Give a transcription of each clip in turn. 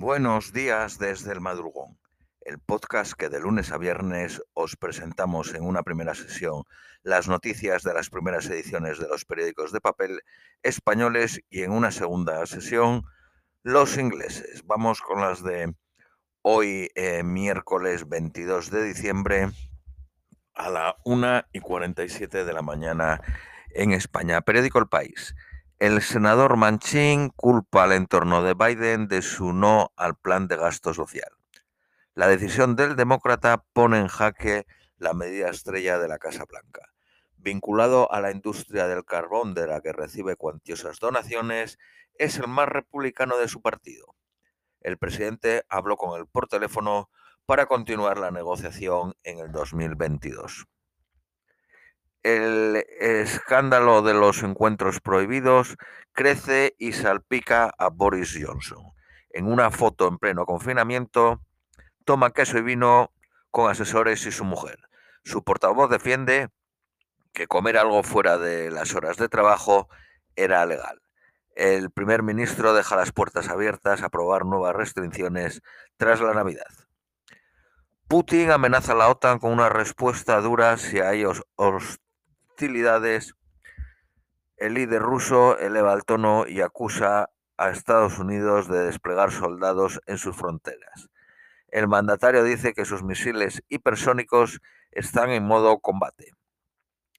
Buenos días desde el madrugón, el podcast que de lunes a viernes os presentamos en una primera sesión las noticias de las primeras ediciones de los periódicos de papel españoles y en una segunda sesión los ingleses. Vamos con las de hoy, eh, miércoles 22 de diciembre a la 1 y 47 de la mañana en España. Periódico El País. El senador Manchin culpa al entorno de Biden de su no al plan de gasto social. La decisión del demócrata pone en jaque la medida estrella de la Casa Blanca. Vinculado a la industria del carbón de la que recibe cuantiosas donaciones, es el más republicano de su partido. El presidente habló con él por teléfono para continuar la negociación en el 2022 el escándalo de los encuentros prohibidos crece y salpica a Boris Johnson. En una foto en pleno confinamiento, toma queso y vino con asesores y su mujer. Su portavoz defiende que comer algo fuera de las horas de trabajo era legal. El primer ministro deja las puertas abiertas a aprobar nuevas restricciones tras la Navidad. Putin amenaza a la OTAN con una respuesta dura si hay el líder ruso eleva el tono y acusa a Estados Unidos de desplegar soldados en sus fronteras. El mandatario dice que sus misiles hipersónicos están en modo combate.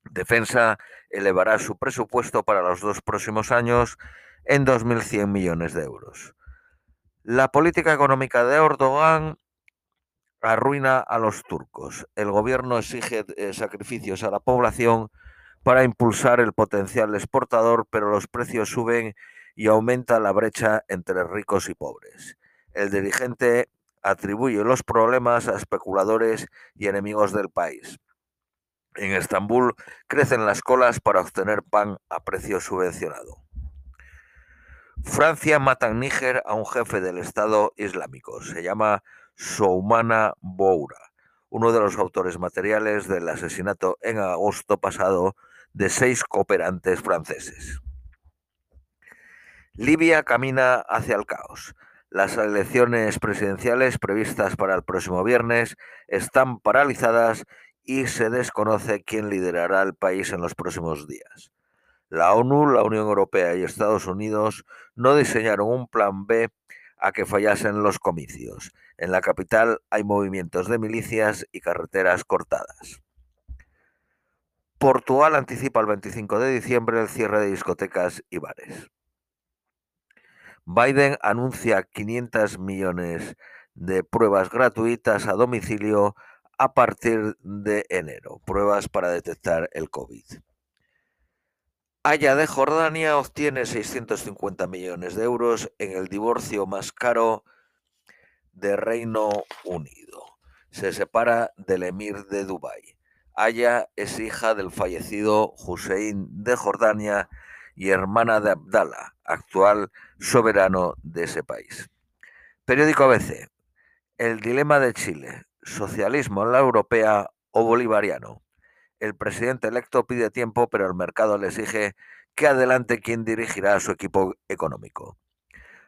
Defensa elevará su presupuesto para los dos próximos años en 2.100 millones de euros. La política económica de Erdogan arruina a los turcos. El gobierno exige eh, sacrificios a la población para impulsar el potencial exportador, pero los precios suben y aumenta la brecha entre ricos y pobres. El dirigente atribuye los problemas a especuladores y enemigos del país. En Estambul crecen las colas para obtener pan a precio subvencionado. Francia mata en Níger a un jefe del Estado Islámico. Se llama Soumana Boura, uno de los autores materiales del asesinato en agosto pasado de seis cooperantes franceses. Libia camina hacia el caos. Las elecciones presidenciales previstas para el próximo viernes están paralizadas y se desconoce quién liderará el país en los próximos días. La ONU, la Unión Europea y Estados Unidos no diseñaron un plan B a que fallasen los comicios. En la capital hay movimientos de milicias y carreteras cortadas. Portugal anticipa el 25 de diciembre el cierre de discotecas y bares. Biden anuncia 500 millones de pruebas gratuitas a domicilio a partir de enero, pruebas para detectar el COVID. Haya de Jordania obtiene 650 millones de euros en el divorcio más caro de Reino Unido. Se separa del emir de Dubái. Aya es hija del fallecido Hussein de Jordania y hermana de Abdallah, actual soberano de ese país. Periódico ABC. El dilema de Chile. Socialismo en la europea o bolivariano. El presidente electo pide tiempo, pero el mercado le exige que adelante quien dirigirá su equipo económico.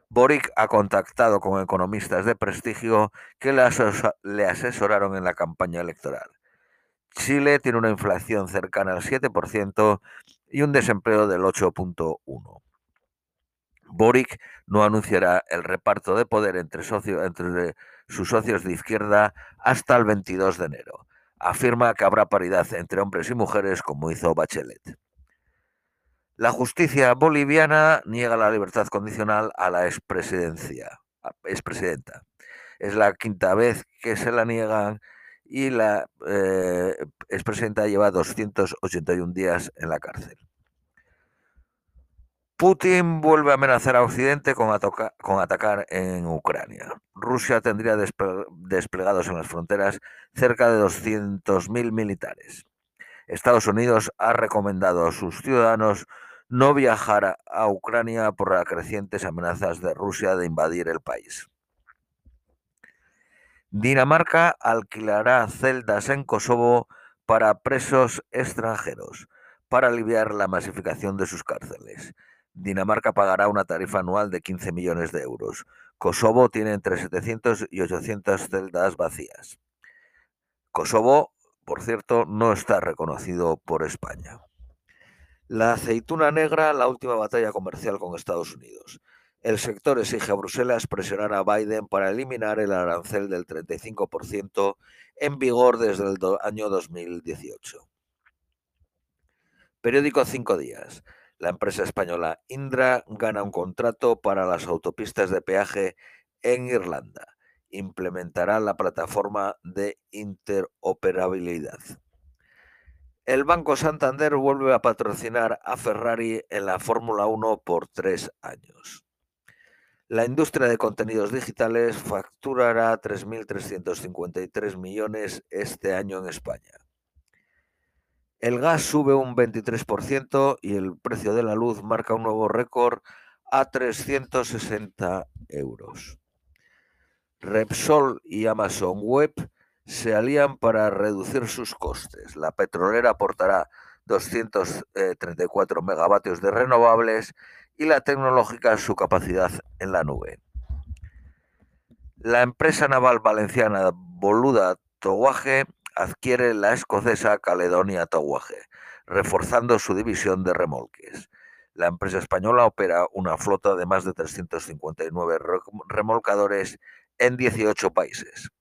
Boric ha contactado con economistas de prestigio que le asesoraron en la campaña electoral. Chile tiene una inflación cercana al 7% y un desempleo del 8.1%. Boric no anunciará el reparto de poder entre, entre sus socios de izquierda hasta el 22 de enero. Afirma que habrá paridad entre hombres y mujeres como hizo Bachelet. La justicia boliviana niega la libertad condicional a la expresidencia, expresidenta. Es la quinta vez que se la niegan y la eh, expresidenta lleva 281 días en la cárcel. Putin vuelve a amenazar a Occidente con, con atacar en Ucrania. Rusia tendría desplegados en las fronteras cerca de 200.000 militares. Estados Unidos ha recomendado a sus ciudadanos no viajar a Ucrania por las crecientes amenazas de Rusia de invadir el país. Dinamarca alquilará celdas en Kosovo para presos extranjeros para aliviar la masificación de sus cárceles. Dinamarca pagará una tarifa anual de 15 millones de euros. Kosovo tiene entre 700 y 800 celdas vacías. Kosovo, por cierto, no está reconocido por España. La aceituna negra, la última batalla comercial con Estados Unidos. El sector exige a Bruselas presionar a Biden para eliminar el arancel del 35% en vigor desde el año 2018. Periódico Cinco Días. La empresa española Indra gana un contrato para las autopistas de peaje en Irlanda. Implementará la plataforma de interoperabilidad. El Banco Santander vuelve a patrocinar a Ferrari en la Fórmula 1 por tres años. La industria de contenidos digitales facturará 3.353 millones este año en España. El gas sube un 23% y el precio de la luz marca un nuevo récord a 360 euros. Repsol y Amazon Web se alían para reducir sus costes. La petrolera aportará 234 megavatios de renovables y la tecnológica su capacidad en la nube. La empresa naval valenciana Boluda Toguaje adquiere la escocesa Caledonia Toguaje, reforzando su división de remolques. La empresa española opera una flota de más de 359 remolcadores en 18 países.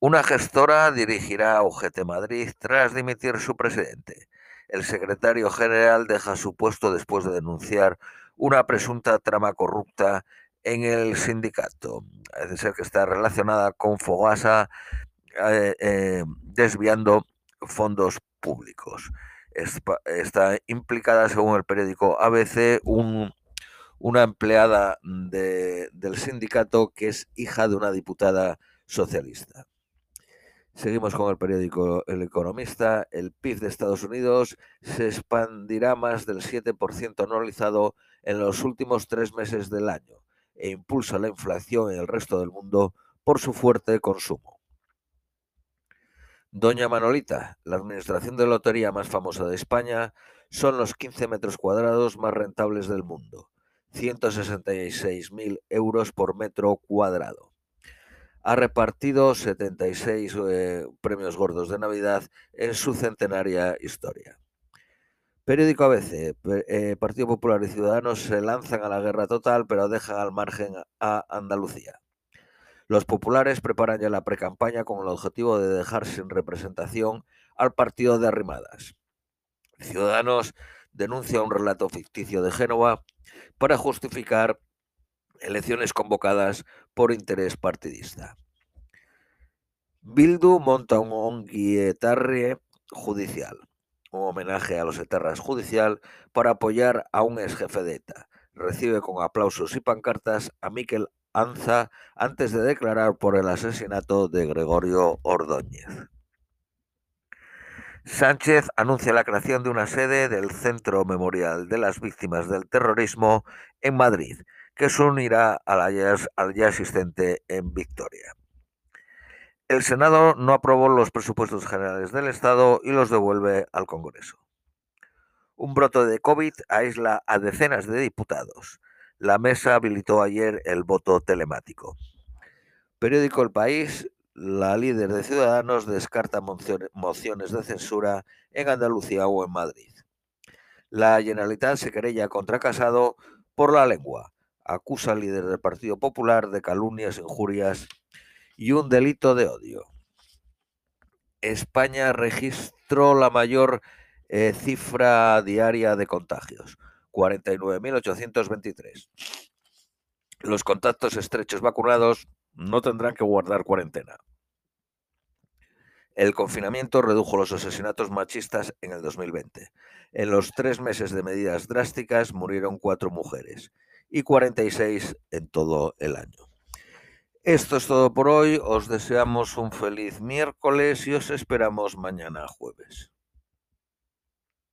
Una gestora dirigirá a UGT Madrid tras dimitir su presidente. El secretario general deja su puesto después de denunciar una presunta trama corrupta en el sindicato. Es ser que está relacionada con Fogasa eh, eh, desviando fondos públicos. Está implicada, según el periódico ABC, una empleada del sindicato que es hija de una diputada socialista. Seguimos con el periódico El Economista. El PIB de Estados Unidos se expandirá más del 7% anualizado en los últimos tres meses del año e impulsa la inflación en el resto del mundo por su fuerte consumo. Doña Manolita, la administración de lotería más famosa de España, son los 15 metros cuadrados más rentables del mundo, 166.000 euros por metro cuadrado ha repartido 76 eh, premios gordos de Navidad en su centenaria historia. Periódico ABC, eh, Partido Popular y Ciudadanos se lanzan a la guerra total, pero dejan al margen a Andalucía. Los populares preparan ya la precampaña con el objetivo de dejar sin representación al partido de Arrimadas. Ciudadanos denuncia un relato ficticio de Génova para justificar elecciones convocadas por interés partidista. Bildu monta un onguietarre judicial, un homenaje a los etarras judicial para apoyar a un ex jefe de ETA. Recibe con aplausos y pancartas a Miquel Anza antes de declarar por el asesinato de Gregorio Ordóñez. Sánchez anuncia la creación de una sede del Centro Memorial de las Víctimas del Terrorismo en Madrid que se unirá al ya existente en Victoria. El Senado no aprobó los presupuestos generales del Estado y los devuelve al Congreso. Un brote de COVID aísla a decenas de diputados. La mesa habilitó ayer el voto telemático. Periódico El País, la líder de Ciudadanos descarta mociones de censura en Andalucía o en Madrid. La Generalitat se querella contra Casado por la lengua acusa al líder del Partido Popular de calumnias, injurias y un delito de odio. España registró la mayor eh, cifra diaria de contagios, 49.823. Los contactos estrechos vacunados no tendrán que guardar cuarentena. El confinamiento redujo los asesinatos machistas en el 2020. En los tres meses de medidas drásticas murieron cuatro mujeres y 46 en todo el año. Esto es todo por hoy, os deseamos un feliz miércoles y os esperamos mañana jueves.